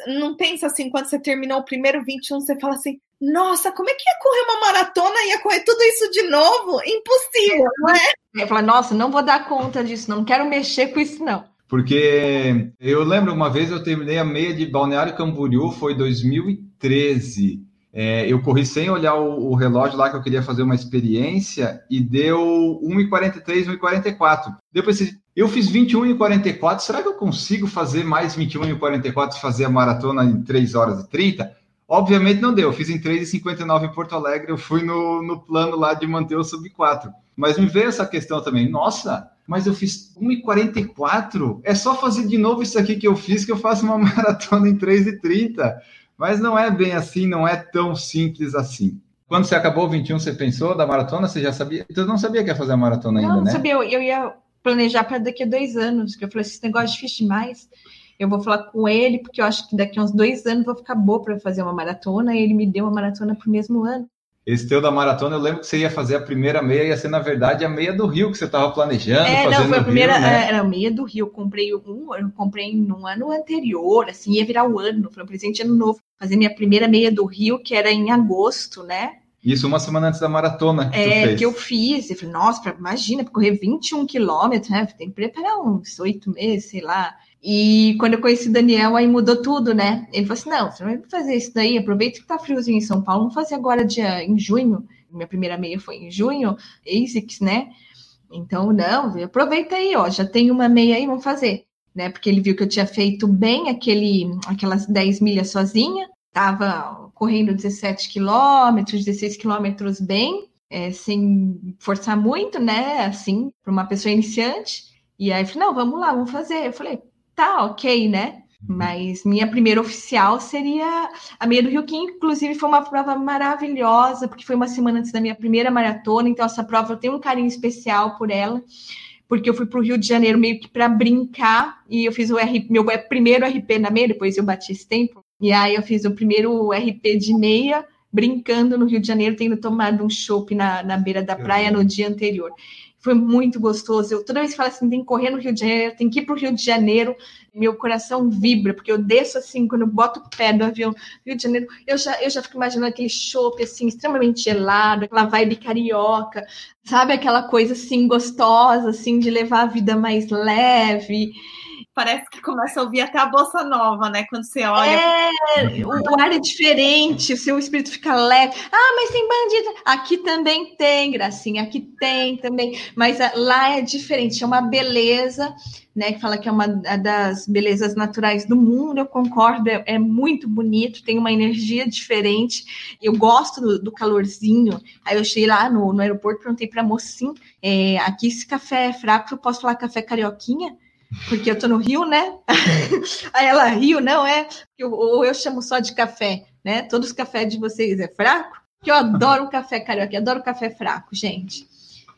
não pensa assim, quando você terminou o primeiro 21, você fala assim: nossa, como é que ia correr uma maratona? Ia correr tudo isso de novo? Impossível, não é? Eu falei, nossa, não vou dar conta disso, não quero mexer com isso, não. Porque eu lembro uma vez eu terminei a meia de Balneário Camboriú, foi 2013. É, eu corri sem olhar o, o relógio lá que eu queria fazer uma experiência e deu 1,43, 1,44. Depois eu fiz 21 e 44. Será que eu consigo fazer mais 21 e 44 e fazer a maratona em 3 horas e 30? Obviamente não deu. Eu fiz em 3,59 em Porto Alegre. Eu fui no, no plano lá de manter o sub 4. Mas me veio essa questão também. Nossa, mas eu fiz 1,44? É só fazer de novo isso aqui que eu fiz que eu faço uma maratona em 3,30. Mas não é bem assim, não é tão simples assim. Quando você acabou o 21, você pensou da maratona? Você já sabia? Você não sabia que ia fazer a maratona ainda, não, né? sabia, eu, eu ia planejar para daqui a dois anos, que eu falei, esse negócio é difícil demais. Eu vou falar com ele, porque eu acho que daqui a uns dois anos vou ficar boa para fazer uma maratona, e ele me deu uma maratona pro mesmo ano. Esse teu da maratona, eu lembro que você ia fazer a primeira meia, ia ser, na verdade, a meia do Rio que você estava planejando. É, não, foi a primeira, Rio, né? é, era a meia do Rio. Eu comprei um, eu comprei no ano anterior, assim, ia virar o ano, foi um presente ano novo. Fazer minha primeira meia do Rio, que era em agosto, né? Isso uma semana antes da maratona que É, que eu fiz. Eu falei, nossa, imagina, correr 21 quilômetros, né? Tem que preparar uns oito meses, sei lá. E quando eu conheci o Daniel, aí mudou tudo, né? Ele falou assim: não, você não vai fazer isso daí, aproveita que tá friozinho em São Paulo, vamos fazer agora dia, em junho. Minha primeira meia foi em junho, ASICS, né? Então, não, aproveita aí, ó, já tem uma meia aí, vamos fazer. Né, porque ele viu que eu tinha feito bem aquele, aquelas 10 milhas sozinha, tava correndo 17 quilômetros, 16 quilômetros bem, é, sem forçar muito, né? Assim, para uma pessoa iniciante. E aí, falei, não, vamos lá, vamos fazer. Eu falei, tá, ok, né? Mas minha primeira oficial seria a meia do Rio, que inclusive foi uma prova maravilhosa, porque foi uma semana antes da minha primeira maratona, então essa prova eu tenho um carinho especial por ela, porque eu fui para o Rio de Janeiro meio que para brincar, e eu fiz o RP, meu primeiro RP na meia, depois eu bati esse tempo, e aí eu fiz o primeiro RP de meia, brincando no Rio de Janeiro, tendo tomado um chopp na, na beira da praia no dia anterior. Foi muito gostoso. Eu toda vez falo assim, tem que correr no Rio de Janeiro, tem que ir para o Rio de Janeiro, meu coração vibra, porque eu desço assim, quando eu boto o pé do avião Rio de Janeiro, eu já, eu já fico imaginando aquele chopp assim, extremamente gelado, aquela vibe carioca, sabe? Aquela coisa assim, gostosa, assim, de levar a vida mais leve. Parece que começa a ouvir até a bossa nova, né? Quando você olha. É, o ar é diferente, o seu espírito fica leve. Ah, mas tem bandido. Aqui também tem, gracinha, aqui tem também. Mas ah, lá é diferente, é uma beleza, né? Que fala que é uma das belezas naturais do mundo. Eu concordo, é, é muito bonito, tem uma energia diferente. Eu gosto do, do calorzinho. Aí eu cheguei lá no, no aeroporto, perguntei para a moça assim: é, aqui esse café é fraco, eu posso falar café carioquinha? Porque eu tô no Rio, né? Aí ela, Rio, não é? Ou eu chamo só de café, né? Todos os cafés de vocês é fraco? Que eu adoro um café carioca, eu adoro café fraco, gente.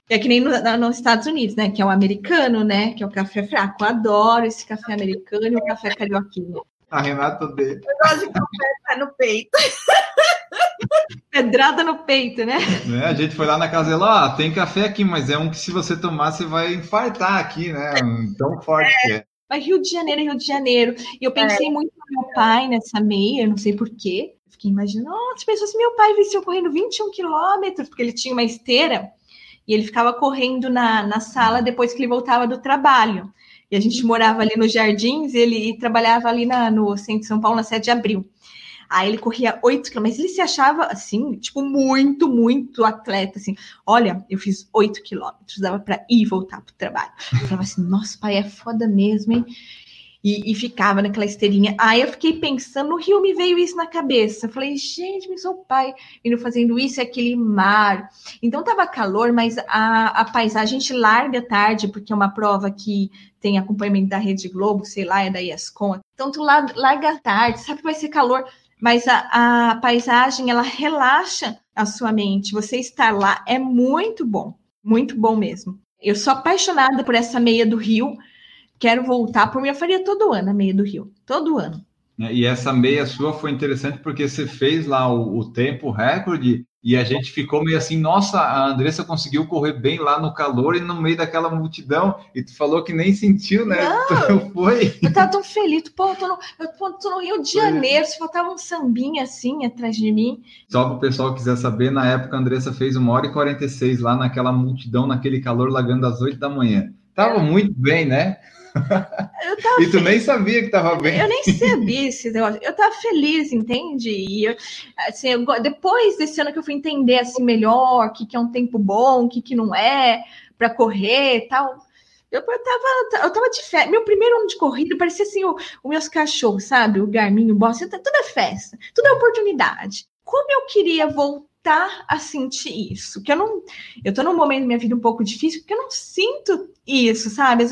É que nem no, nos Estados Unidos, né? Que é o americano, né? Que é o café fraco. Eu adoro esse café americano e o café carioquinho. A Renata odeia. Eu gosto de café pé no peito. Pedrada no peito, né? né? A gente foi lá na casa dela, ó, tem café aqui, mas é um que se você tomar, você vai infartar aqui, né? Tão forte que é. Mas Rio de Janeiro, Rio de Janeiro. E eu pensei é. muito no meu pai nessa meia, eu não sei porquê. Fiquei imaginando, nossa, pessoas, se meu pai venceu correndo 21 quilômetros, porque ele tinha uma esteira, e ele ficava correndo na, na sala depois que ele voltava do trabalho. E a gente morava ali nos Jardins, ele e trabalhava ali na, no centro de São Paulo, na 7 de abril. Aí ele corria 8 quilômetros, ele se achava assim, tipo, muito, muito atleta, assim. Olha, eu fiz 8 quilômetros, dava para ir e voltar pro trabalho. Eu falava assim, nossa, pai, é foda mesmo, hein? E, e, ficava naquela esteirinha. Aí eu fiquei pensando, no Rio me veio isso na cabeça. Eu falei, gente, meu sou pai indo fazendo isso e aquele mar. Então tava calor, mas a, a paisagem a gente larga tarde, porque é uma prova que tem acompanhamento da Rede Globo, sei lá, é da ESCOM. Então tu larga tarde, sabe que vai ser calor, mas a, a paisagem ela relaxa a sua mente. Você estar lá é muito bom, muito bom mesmo. Eu sou apaixonada por essa meia do Rio quero voltar. Por mim, eu faria todo ano a meia do Rio. Todo ano. E essa meia sua foi interessante porque você fez lá o, o, tempo recorde e a gente ficou meio assim, nossa, a Andressa conseguiu correr bem lá no calor e no meio daquela multidão. E tu falou que nem sentiu, né? Não, foi. Eu tava tão feliz. Pô, eu tô no, eu tô no Rio de Janeiro, se faltava um sambinha assim atrás de mim. Só para o pessoal quiser saber, na época a Andressa fez uma hora e 46 lá naquela multidão, naquele calor, largando às 8 da manhã. Tava é. muito bem, né? E tu nem sabia que estava bem. Eu nem sabia esse negócio. Eu estava feliz, entende? E eu, assim, eu, depois desse ano que eu fui entender assim melhor o que, que é um tempo bom, o que, que não é, para correr e tal. Eu, eu, tava, eu tava de festa. Meu primeiro ano de corrida parecia assim: o, os meus cachorros, sabe? O Garminho, o Boss, tudo é festa, tudo é oportunidade. Como eu queria voltar a sentir isso? Que eu não. Eu tô num momento da minha vida um pouco difícil, porque eu não sinto isso, sabe?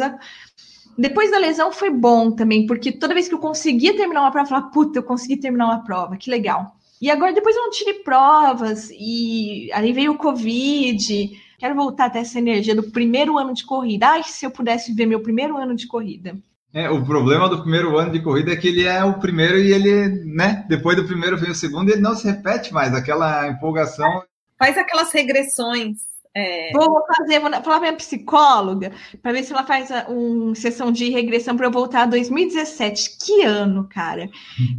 Depois da lesão foi bom também, porque toda vez que eu conseguia terminar uma prova, eu falava, puta, eu consegui terminar uma prova, que legal. E agora depois eu não tive provas, e aí veio o Covid. Quero voltar até essa energia do primeiro ano de corrida. Ai, se eu pudesse ver meu primeiro ano de corrida. É, o problema do primeiro ano de corrida é que ele é o primeiro e ele, né? Depois do primeiro vem o segundo e ele não se repete mais, aquela empolgação. Faz aquelas regressões é... Vou fazer, vou falar minha psicóloga para ver se ela faz uma sessão de regressão para eu voltar a 2017. Que ano, cara?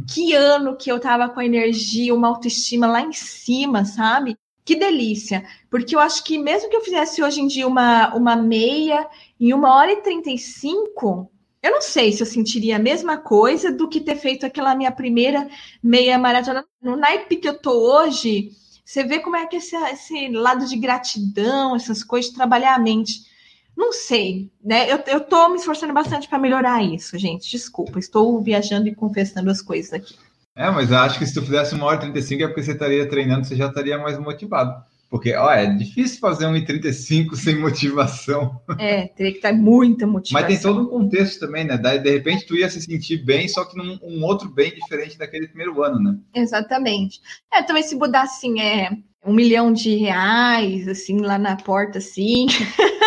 Que ano que eu tava com a energia, uma autoestima lá em cima, sabe? Que delícia. Porque eu acho que mesmo que eu fizesse hoje em dia uma, uma meia em uma hora e 35, eu não sei se eu sentiria a mesma coisa do que ter feito aquela minha primeira meia maratona. No naipe que eu tô hoje você vê como é que esse, esse lado de gratidão, essas coisas, de trabalhar a mente. Não sei, né? Eu, eu tô me esforçando bastante para melhorar isso, gente. Desculpa, estou viajando e confessando as coisas aqui. É, mas acho que se tu fizesse uma hora e 35 é porque você estaria treinando, você já estaria mais motivado. Porque, ó, é difícil fazer um 1,35 sem motivação. É, teria que estar muita motivação. Mas tem todo um contexto também, né? De repente tu ia se sentir bem, só que num um outro bem diferente daquele primeiro ano, né? Exatamente. É, talvez se mudar assim, é um milhão de reais, assim, lá na porta, assim.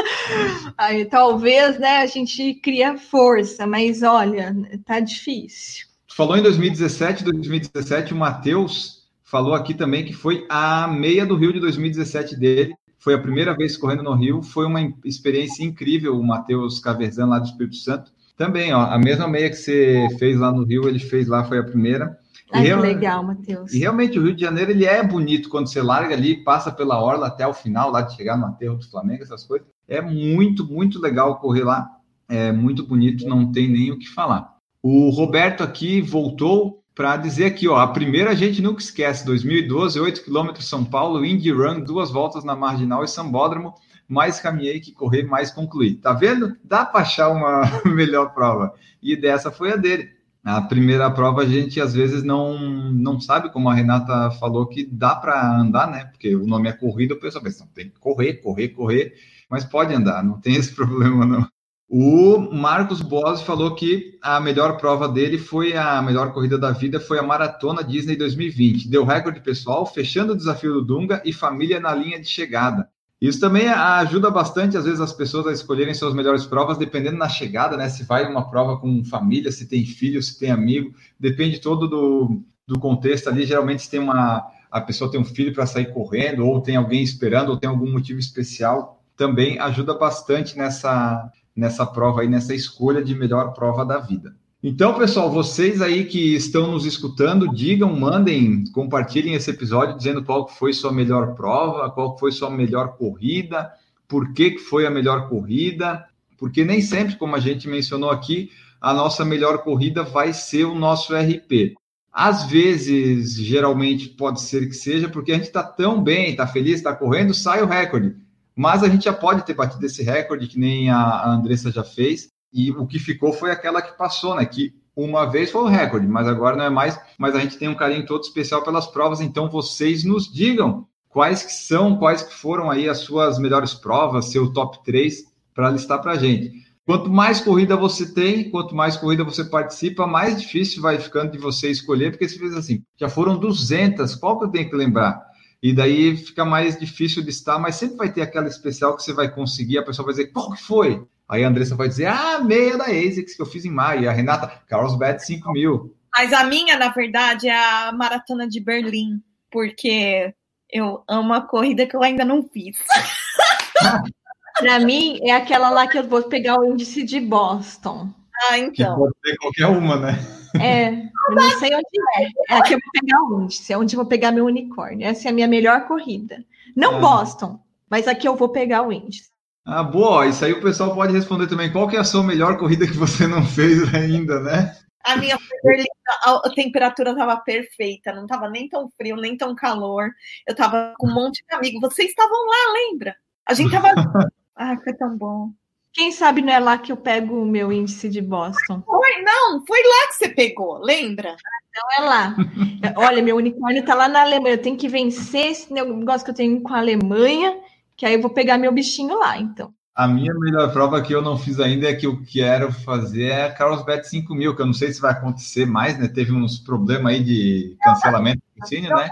Aí talvez, né, a gente cria força, mas olha, tá difícil. falou em 2017, 2017, o Matheus falou aqui também que foi a meia do Rio de 2017 dele. Foi a primeira vez correndo no Rio. Foi uma experiência incrível. O Matheus Caverzan, lá do Espírito Santo. Também, ó, a mesma meia que você fez lá no Rio, ele fez lá, foi a primeira. Ai, que legal, Matheus. E realmente o Rio de Janeiro ele é bonito quando você larga ali, passa pela orla até o final, lá de chegar no aterro do Flamengo, essas coisas. É muito, muito legal correr lá. É muito bonito, não tem nem o que falar. O Roberto aqui voltou para dizer aqui, ó, a primeira a gente nunca esquece, 2012, 8 km São Paulo, Indy Run, duas voltas na Marginal e Sambódromo, mais caminhei que correr, mais concluí. Tá vendo? Dá para achar uma melhor prova. E dessa foi a dele. A primeira prova a gente às vezes não, não sabe, como a Renata falou, que dá para andar, né? Porque o nome é corrida, o pessoal pensa, tem que correr, correr, correr, mas pode andar, não tem esse problema não. O Marcos Boas falou que a melhor prova dele foi a melhor corrida da vida, foi a Maratona Disney 2020. Deu recorde pessoal, fechando o desafio do Dunga e família na linha de chegada. Isso também ajuda bastante, às vezes, as pessoas a escolherem suas melhores provas, dependendo na chegada, né? Se vai uma prova com família, se tem filho, se tem amigo, depende todo do, do contexto ali. Geralmente, se tem uma, a pessoa tem um filho para sair correndo, ou tem alguém esperando, ou tem algum motivo especial, também ajuda bastante nessa, nessa prova aí, nessa escolha de melhor prova da vida. Então, pessoal, vocês aí que estão nos escutando, digam, mandem, compartilhem esse episódio dizendo qual foi sua melhor prova, qual foi sua melhor corrida, por que, que foi a melhor corrida, porque nem sempre, como a gente mencionou aqui, a nossa melhor corrida vai ser o nosso RP. Às vezes, geralmente pode ser que seja, porque a gente está tão bem, está feliz, está correndo, sai o recorde. Mas a gente já pode ter batido esse recorde, que nem a Andressa já fez, e o que ficou foi aquela que passou, né? Que uma vez foi o recorde, mas agora não é mais. Mas a gente tem um carinho todo especial pelas provas, então vocês nos digam quais que são, quais que foram aí as suas melhores provas, seu top 3, para listar para a gente. Quanto mais corrida você tem, quanto mais corrida você participa, mais difícil vai ficando de você escolher, porque você fez assim, já foram 200, qual que eu tenho que lembrar? E daí fica mais difícil de estar, mas sempre vai ter aquela especial que você vai conseguir, a pessoa vai dizer, qual que foi? Aí a Andressa vai dizer, ah, meia da ASICS que eu fiz em maio. E a Renata, Carlsbad 5 mil. Mas a minha, na verdade, é a maratona de Berlim, porque eu amo a corrida que eu ainda não fiz. Para mim, é aquela lá que eu vou pegar o índice de Boston. Ah, então. Que pode ser qualquer uma, né? É, eu não sei onde é. É aqui eu vou pegar o índice, é onde eu vou pegar meu unicórnio. Essa é a minha melhor corrida. Não é. Boston, mas aqui eu vou pegar o índice. Ah, boa. Isso aí o pessoal pode responder também. Qual que é a sua melhor corrida que você não fez ainda, né? A minha a temperatura estava perfeita, não estava nem tão frio, nem tão calor. Eu estava com um monte de amigos. Vocês estavam lá, lembra? A gente estava. ah, foi tão bom. Quem sabe não é lá que eu pego o meu índice de Boston? Foi, não, foi lá que você pegou, lembra? Então é lá. Olha, meu unicórnio está lá na Alemanha. Eu tenho que vencer esse negócio que eu tenho com a Alemanha que aí eu vou pegar meu bichinho lá, então. A minha melhor prova que eu não fiz ainda é que eu quero fazer é a Carlsbad 5000, que eu não sei se vai acontecer mais, né? Teve uns problemas aí de cancelamento do patrocínio, né?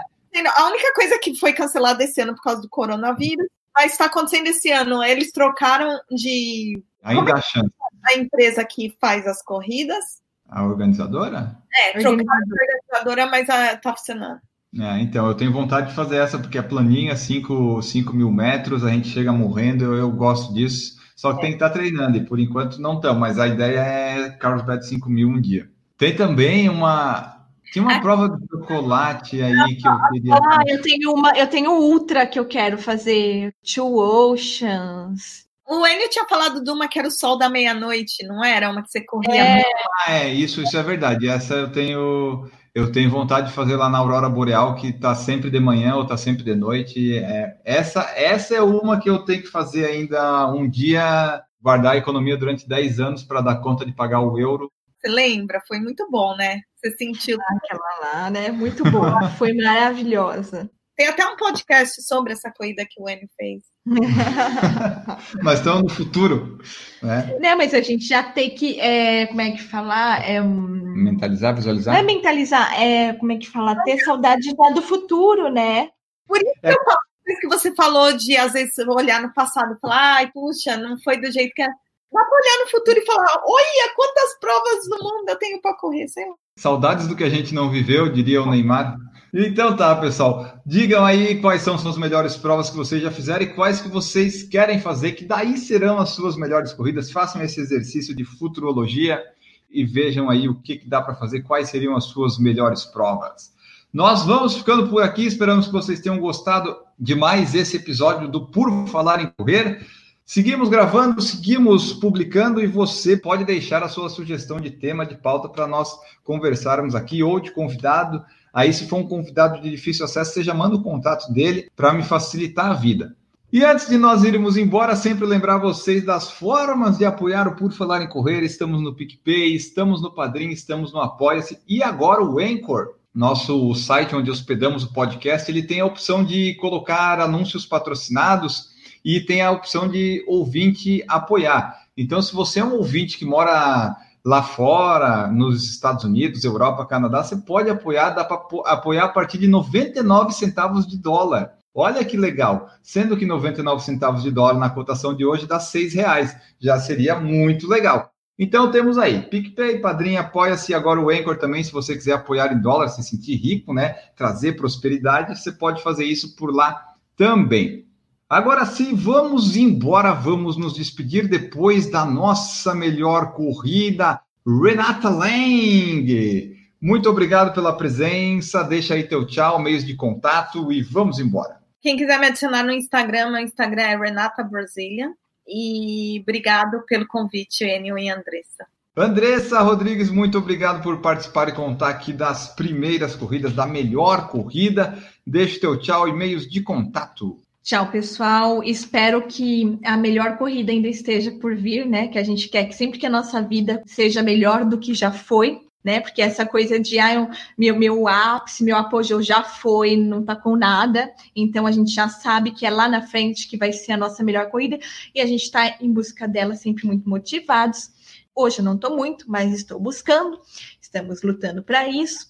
A única coisa que foi cancelada esse ano por causa do coronavírus, mas está acontecendo esse ano. Eles trocaram de. Ainda a chance. A empresa que faz as corridas. A organizadora? É, trocaram a organizadora, mas está funcionando. É, então, eu tenho vontade de fazer essa, porque a planinha, 5 mil metros, a gente chega morrendo, eu, eu gosto disso. Só que é. tem que estar tá treinando, e por enquanto não estão, mas a ideia é Carlsbad 5 mil um dia. Tem também uma. Tinha uma prova de chocolate aí que eu queria. Ah, eu tenho uma, eu tenho ultra que eu quero fazer. Two Oceans. O Enio tinha falado de uma que era o sol da meia-noite, não era? Uma que você corria. É, ah, é isso, isso é verdade. Essa eu tenho eu tenho vontade de fazer lá na Aurora Boreal, que está sempre de manhã ou está sempre de noite. É, essa, essa é uma que eu tenho que fazer ainda um dia, guardar a economia durante 10 anos para dar conta de pagar o euro. Você lembra? Foi muito bom, né? Você sentiu. Aquela lá, né? Muito boa. Foi maravilhosa. Tem até um podcast sobre essa corrida que o Enio fez. mas estamos no futuro, né? Não, mas a gente já tem que, é, como é que falar? É, mentalizar, visualizar? Não é mentalizar, é, como é que falar? Ter saudade do futuro, né? Por isso é. eu falo, que você falou de, às vezes, olhar no passado e falar, ai, puxa, não foi do jeito que é. Dá para olhar no futuro e falar, olha, quantas provas no mundo eu tenho para correr, sei lá. Saudades do que a gente não viveu, diria o Neymar. Então tá, pessoal. Digam aí quais são suas melhores provas que vocês já fizeram e quais que vocês querem fazer, que daí serão as suas melhores corridas. Façam esse exercício de futurologia e vejam aí o que, que dá para fazer, quais seriam as suas melhores provas. Nós vamos ficando por aqui, esperamos que vocês tenham gostado de mais esse episódio do Por Falar em Correr. Seguimos gravando, seguimos publicando e você pode deixar a sua sugestão de tema, de pauta para nós conversarmos aqui ou de convidado. Aí, se for um convidado de difícil acesso, você já manda o contato dele para me facilitar a vida. E antes de nós irmos embora, sempre lembrar vocês das formas de apoiar o Por Falar em Correr. Estamos no PicPay, estamos no Padrim, estamos no Apoia-se e agora o Anchor, nosso site onde hospedamos o podcast, ele tem a opção de colocar anúncios patrocinados e tem a opção de ouvinte apoiar. Então, se você é um ouvinte que mora lá fora, nos Estados Unidos, Europa, Canadá, você pode apoiar, dá para apoiar a partir de 99 centavos de dólar. Olha que legal, sendo que 99 centavos de dólar na cotação de hoje dá seis reais, já seria muito legal. Então temos aí, PicPay, Padrinho, apoia-se agora o Anchor também, se você quiser apoiar em dólar, se sentir rico, né? Trazer prosperidade, você pode fazer isso por lá também. Agora sim, vamos embora, vamos nos despedir depois da nossa melhor corrida, Renata Lang. Muito obrigado pela presença, deixa aí teu tchau, meios de contato e vamos embora. Quem quiser me adicionar no Instagram, meu Instagram é Renata Brasília. E obrigado pelo convite, Enio e Andressa. Andressa Rodrigues, muito obrigado por participar e contar aqui das primeiras corridas, da melhor corrida. Deixe teu tchau e meios de contato. Tchau, pessoal. Espero que a melhor corrida ainda esteja por vir, né? Que a gente quer que sempre que a nossa vida seja melhor do que já foi, né? Porque essa coisa de ah, meu, meu ápice, meu apogeu já foi, não tá com nada. Então a gente já sabe que é lá na frente que vai ser a nossa melhor corrida e a gente está em busca dela sempre muito motivados. Hoje eu não estou muito, mas estou buscando. Estamos lutando para isso.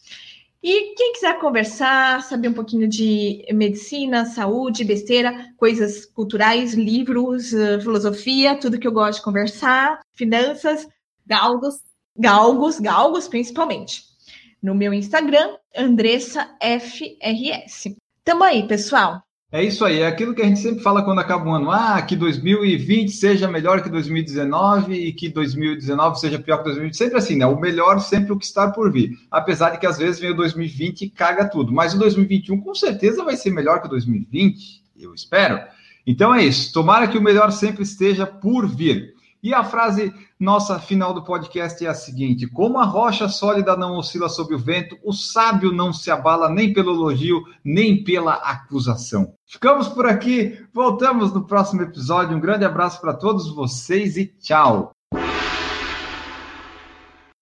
E quem quiser conversar, saber um pouquinho de medicina, saúde, besteira, coisas culturais, livros, filosofia, tudo que eu gosto de conversar, finanças, galgos, galgos, galgos principalmente. No meu Instagram, Andressa FRS. Tamo aí, pessoal. É isso aí, é aquilo que a gente sempre fala quando acaba um ano. Ah, que 2020 seja melhor que 2019 e que 2019 seja pior que 2020. Sempre assim, né? O melhor sempre o que está por vir. Apesar de que às vezes vem o 2020 e caga tudo. Mas o 2021 com certeza vai ser melhor que o 2020, eu espero. Então é isso. Tomara que o melhor sempre esteja por vir. E a frase nossa final do podcast é a seguinte: Como a rocha sólida não oscila sob o vento, o sábio não se abala nem pelo elogio, nem pela acusação. Ficamos por aqui, voltamos no próximo episódio. Um grande abraço para todos vocês e tchau.